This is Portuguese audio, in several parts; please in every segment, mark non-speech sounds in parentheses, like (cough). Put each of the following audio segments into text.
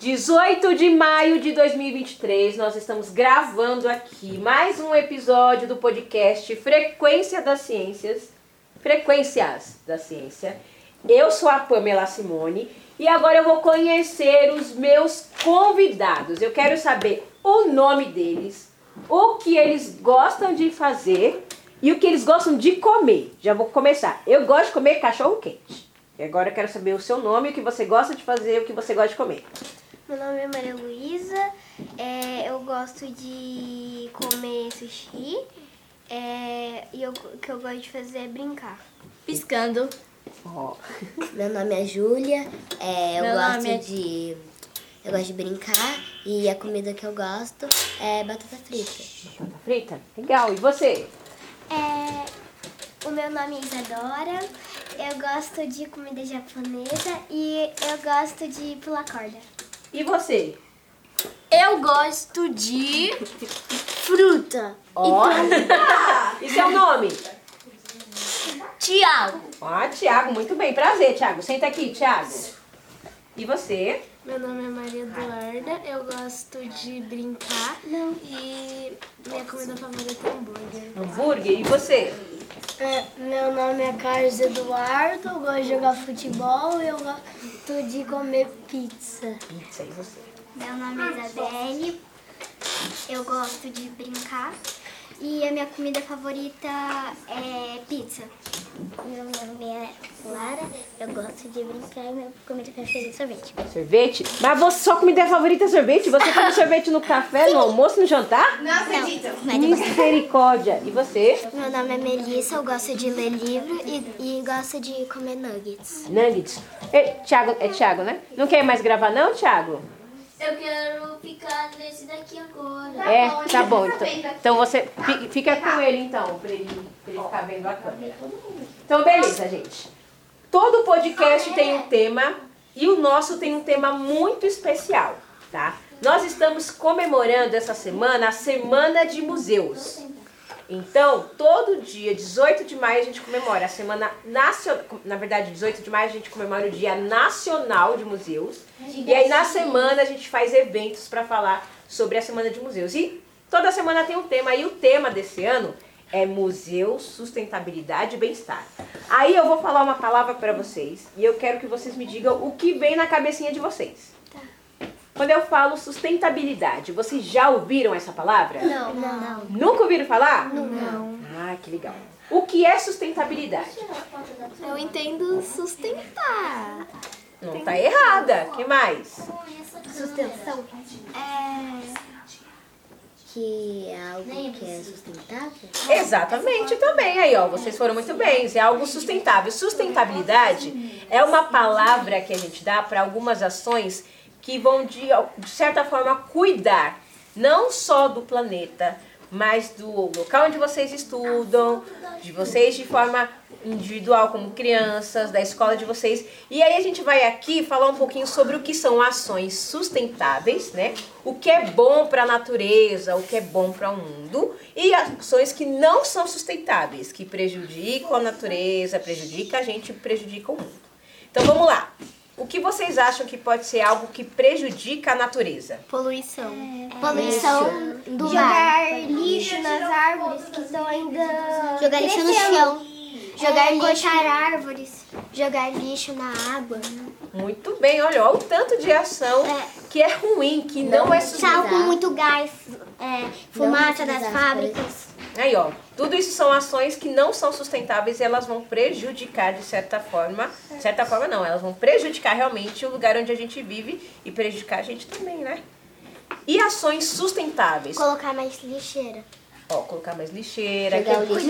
18 de maio de 2023, nós estamos gravando aqui mais um episódio do podcast Frequência das Ciências, Frequências da Ciência. Eu sou a Pamela Simone e agora eu vou conhecer os meus convidados. Eu quero saber o nome deles, o que eles gostam de fazer e o que eles gostam de comer. Já vou começar. Eu gosto de comer cachorro quente. E agora eu quero saber o seu nome, o que você gosta de fazer, o que você gosta de comer. Meu nome é Maria Luísa, é, eu gosto de comer sushi é, e eu- o que eu gosto de fazer é brincar. Piscando. Ó, (laughs) Meu nome é Júlia, é, eu Meu gosto é- de. Eu gosto de brincar e a comida que eu gosto é batata frita. batata frita? Legal. E você? É, o meu nome é Isadora, eu gosto de comida japonesa e eu gosto de pular corda. E você? Eu gosto de (laughs) fruta. Ó. e (laughs) seu nome? Tiago. Ó, Tiago, muito bem. Prazer, Tiago. Senta aqui, Tiago. E você? Meu nome é Maria Eduarda, eu gosto de brincar e minha comida favorita é hambúrguer. Hambúrguer. E você? meu nome é Carlos Eduardo, eu gosto de jogar futebol e eu gosto de comer pizza. Pizza. E você? Meu nome é Isabelle, eu gosto de brincar e a minha comida favorita é pizza. Meu nome é Lara, eu gosto de brincar e minha comida preferida é sorvete. Sorvete? Mas você, sua comida favorita é sorvete? Você come (laughs) sorvete no café, no almoço, no jantar? Não acredito. Misericórdia. E você? Meu nome é Melissa, eu gosto de ler livro e, e gosto de comer nuggets. Nuggets. E, Thiago, é Thiago, né? Não quer mais gravar não, Thiago? Eu quero ficar nesse daqui agora. é, tá bom. Então, então você fi- fica com ele então, pra ele, pra ele ficar vendo a câmera. Então, beleza, gente. Todo podcast tem um tema e o nosso tem um tema muito especial, tá? Nós estamos comemorando essa semana a Semana de Museus. Então, todo dia, 18 de maio, a gente comemora a Semana Nacional. Na verdade, 18 de maio a gente comemora o Dia Nacional de Museus. E aí, na semana, a gente faz eventos para falar sobre a Semana de Museus. E toda semana tem um tema. E o tema desse ano é Museu, Sustentabilidade e Bem-Estar. Aí eu vou falar uma palavra para vocês e eu quero que vocês me digam o que vem na cabecinha de vocês. Quando eu falo sustentabilidade, vocês já ouviram essa palavra? Não, não. Nunca ouviram falar? Não. Ah, que legal. O que é sustentabilidade? Eu entendo sustentar. Não tá errada. que mais? Sustentação. É, Que é algo que é sustentável. Exatamente também. Aí, ó, vocês foram muito bem. É algo sustentável. Sustentabilidade é uma palavra que a gente dá para algumas ações que vão, de, de certa forma, cuidar não só do planeta, mas do local onde vocês estudam, de vocês de forma individual como crianças, da escola de vocês. E aí a gente vai aqui falar um pouquinho sobre o que são ações sustentáveis, né? O que é bom para a natureza, o que é bom para o mundo e ações que não são sustentáveis, que prejudicam a natureza, prejudicam a gente, prejudicam o mundo. Então vamos lá. O que vocês acham que pode ser algo que prejudica a natureza? Poluição. poluição do Jogar lixo nas árvores que estão ainda. Jogar lixo no chão. Jogar lixo. árvores. Jogar lixo na água. Muito bem, olha, olha o tanto de ação que é ruim, que não, é Sal sustentável. com muito gás. É, fumaça das as fábricas. Aí, ó, tudo isso são ações que não são sustentáveis e elas vão prejudicar de certa forma. De certa forma, não, elas vão prejudicar realmente o lugar onde a gente vive e prejudicar a gente também, né? E ações sustentáveis? Colocar mais lixeira. Ó, colocar mais lixeira, Não cortar lixo,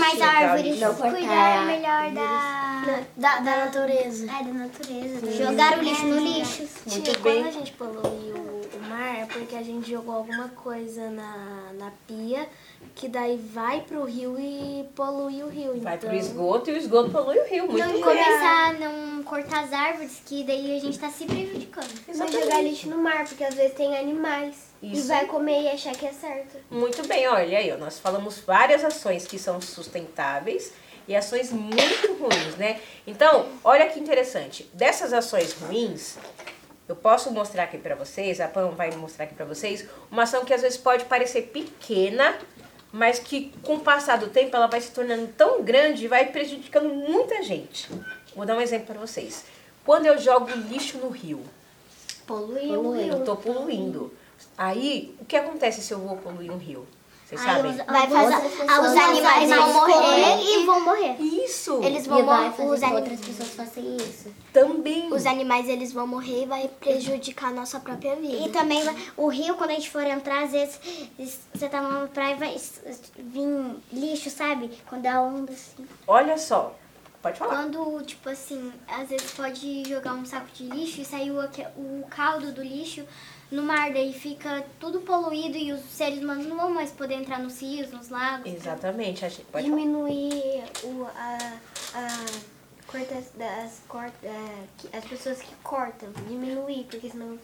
mais árvores. Não Cuidar melhor da, Da, da natureza. é, da natureza. Jogar o lixo no lixo. Muito Tia, bem. quando a gente polui o, mar é porque a gente jogou alguma coisa na, na pia que daí vai pro rio e polui o rio. Vai então, pro esgoto e o esgoto polui o rio. Muito Não começar a não cortar as árvores, que daí a gente tá se prejudicando. Não jogar lixo no mar, porque às vezes tem animais. E Isso. vai comer e achar que é certo. Muito bem, olha aí, ó, nós falamos várias ações que são sustentáveis e ações muito ruins, né? Então, olha que interessante. Dessas ações ruins, eu posso mostrar aqui pra vocês, a Pam vai mostrar aqui pra vocês, uma ação que às vezes pode parecer pequena, mas que com o passar do tempo ela vai se tornando tão grande e vai prejudicando muita gente. Vou dar um exemplo pra vocês. Quando eu jogo lixo no rio, Poluiu o eu tô poluindo. Aí, o que acontece se eu vou poluir um rio? Vocês Aí sabem? os, Vai fazer- os animais vão morrer e vão morrer. Isso! Eles vão morrer. Os, anim- outras pessoas façam isso. Também. os animais eles vão morrer e vai prejudicar a nossa própria vida. E também o rio, quando a gente for entrar, às vezes você tá numa praia e vai vir lixo, sabe? Quando dá onda assim. Olha só. Pode falar. Quando, tipo assim, às vezes pode jogar um saco de lixo e sair o, o caldo do lixo no mar, daí fica tudo poluído e os seres humanos não vão mais poder entrar nos rios, nos lagos. Exatamente. A gente, pode. Diminuir o, a, a corta, das, corta, é, as pessoas que cortam, diminuir, porque senão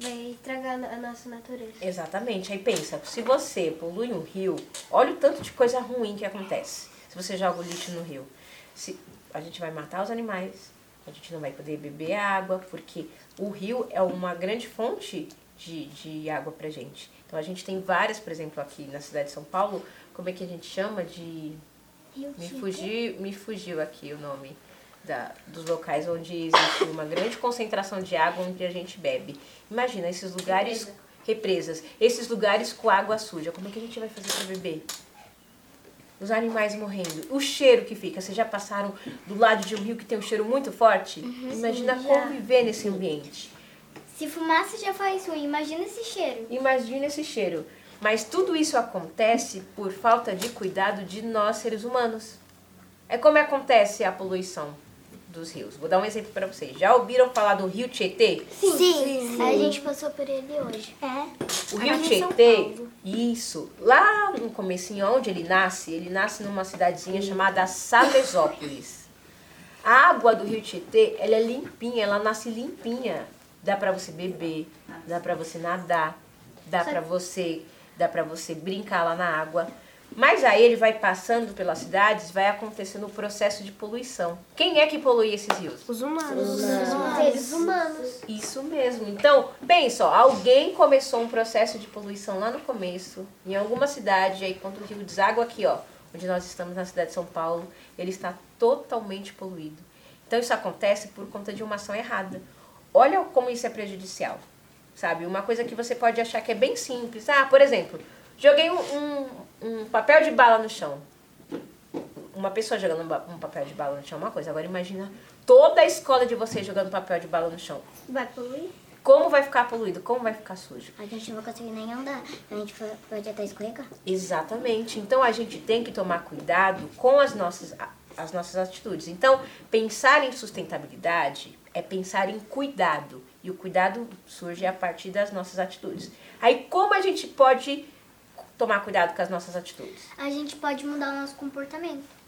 vai estragar a nossa natureza. Exatamente. Aí pensa, se você polui um rio, olha o tanto de coisa ruim que acontece. Se você joga o lixo no rio. Se, a gente vai matar os animais, a gente não vai poder beber água, porque o rio é uma grande fonte de, de água pra gente. Então a gente tem várias, por exemplo, aqui na cidade de São Paulo, como é que a gente chama de. Me fugiu, me fugiu aqui o nome da, dos locais onde existe uma grande concentração de água onde a gente bebe. Imagina esses lugares, represas, esses lugares com água suja. Como é que a gente vai fazer para beber? Os animais morrendo, o cheiro que fica. Vocês já passaram do lado de um rio que tem um cheiro muito forte? Imagina conviver nesse ambiente. Se fumaça já faz ruim, imagina esse cheiro. Imagina esse cheiro. Mas tudo isso acontece por falta de cuidado de nós, seres humanos. É como acontece a poluição dos rios. Vou dar um exemplo para vocês. Já ouviram falar do rio Tietê? Sim, a gente passou por ele hoje. É. O rio Aqui Tietê, isso. Lá no comecinho, onde ele nasce, ele nasce numa cidadezinha chamada Salesópolis. A água do rio Tietê, ela é limpinha, ela nasce limpinha. Dá pra você beber, dá pra você nadar, dá pra você, dá para você brincar lá na água. Mas aí ele vai passando pelas cidades, vai acontecendo o processo de poluição. Quem é que polui esses rios? Os humanos. Seres humanos. Isso mesmo. Então, pensa, ó, alguém começou um processo de poluição lá no começo, em alguma cidade, aí quando o rio deságua aqui, ó, onde nós estamos na cidade de São Paulo, ele está totalmente poluído. Então isso acontece por conta de uma ação errada. Olha como isso é prejudicial, sabe? Uma coisa que você pode achar que é bem simples. Ah, por exemplo, joguei um, um, um papel de bala no chão. Uma pessoa jogando um papel de bala no chão é uma coisa. Agora imagina toda a escola de vocês jogando papel de bala no chão. Vai poluir? Como vai ficar poluído? Como vai ficar sujo? A gente não vai conseguir nem andar. A gente pode até escorregar. Exatamente. Então a gente tem que tomar cuidado com as nossas, as nossas atitudes. Então, pensar em sustentabilidade é pensar em cuidado. E o cuidado surge a partir das nossas atitudes. Aí, como a gente pode tomar cuidado com as nossas atitudes? A gente pode mudar o nosso comportamento.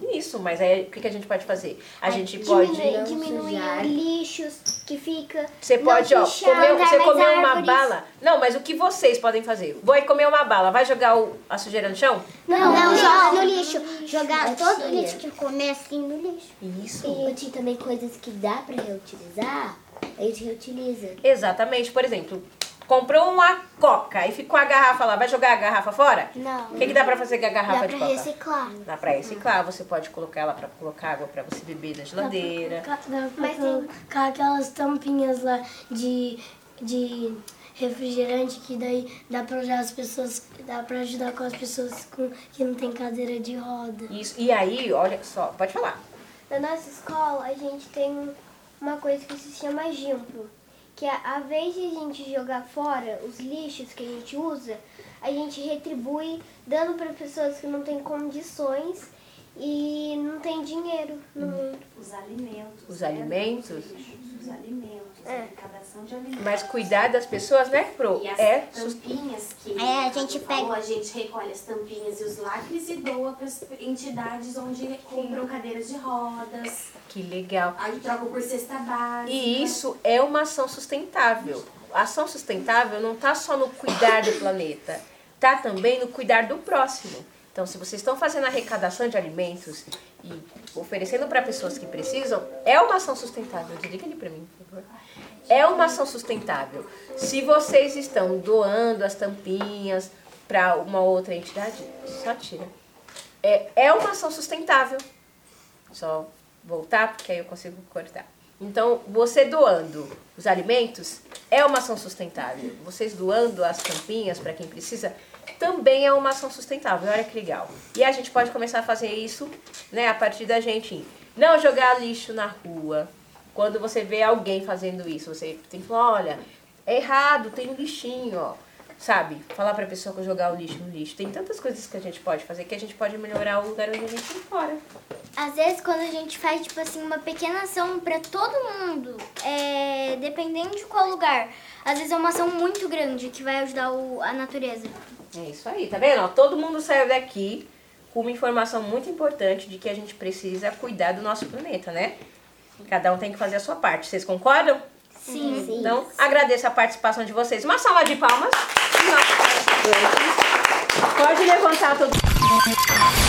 Isso, mas aí o que que a gente pode fazer? A gente pode. Diminuir, diminuir lixos que fica. Você não pode, ó, comer, você comeu uma árvores. bala. Não, mas o que vocês podem fazer? Vai comer uma bala, vai jogar o- a sujeira no chão? Não, não, joga no lixo. Jogar todo o lixo que comer assim no lixo. Isso. E tem também coisas que dá pra reutilizar, a gente reutiliza. Exatamente. Por exemplo, comprou uma coca e ficou a garrafa lá, vai jogar a garrafa fora? Não. O que, que dá pra fazer com a garrafa Dá de pra coca? reciclar. Dá pra reciclar, você pode colocar ela pra colocar água pra você beber na geladeira. Dá pra Mas colocar aquelas tampinhas lá de, de refrigerante que daí dá pra ajudar as pessoas, dá pra ajudar com as pessoas com, que não tem cadeira de roda. Isso. E aí, olha só, pode falar. Na nossa escola, a gente tem uma coisa que se chama gimpo. Que a vez de a gente jogar fora os lixos que a gente usa, a gente retribui dando para pessoas que não têm condições e não tem dinheiro no mundo. Os alimentos. Os né? alimentos. Os alimentos, É. a arrecadação de alimentos. Mas cuidar das pessoas, né, Pro? E as É tampinhas que É, a gente pega- a gente recolhe as tampinhas e os lacres e doa para as entidades onde compram cadeiras de rodas, Que legal. aí trocam por cesta básica. E isso é uma ação sustentável. ação sustentável não está só no cuidar do planeta, está também no cuidar do próximo. Então, se vocês estão fazendo arrecadação de alimentos e oferecendo para pessoas que precisam, é uma ação sustentável. Desliga ali para mim, por favor. É uma ação sustentável. Se vocês estão doando as tampinhas para uma outra entidade, só tira. É, é uma ação sustentável. Só voltar, porque aí eu consigo cortar. Então, você doando os alimentos é uma ação sustentável. Vocês doando as tampinhas para quem precisa também é uma ação sustentável. Olha que legal. E a gente pode começar a fazer isso né, a partir da gente não jogar lixo na rua. Quando você vê alguém fazendo isso, você tem que falar, olha, é errado, tem um lixinho, ó sabe? Falar pra pessoa que jogar o lixo no lixo. Tem tantas coisas que a gente pode fazer que a gente pode melhorar o lugar onde a gente mora. Às vezes, quando a gente faz, tipo assim, uma pequena ação pra todo mundo, é, dependendo de qual lugar, às vezes é uma ação muito grande que vai ajudar o, a natureza. É isso aí, tá vendo? Ó, todo mundo saiu daqui com uma informação muito importante de que a gente precisa cuidar do nosso planeta, né? Cada um tem que fazer a sua parte. Vocês concordam? Sim. Sim. Então, agradeço a participação de vocês. Uma salva de palmas. Pode levantar todo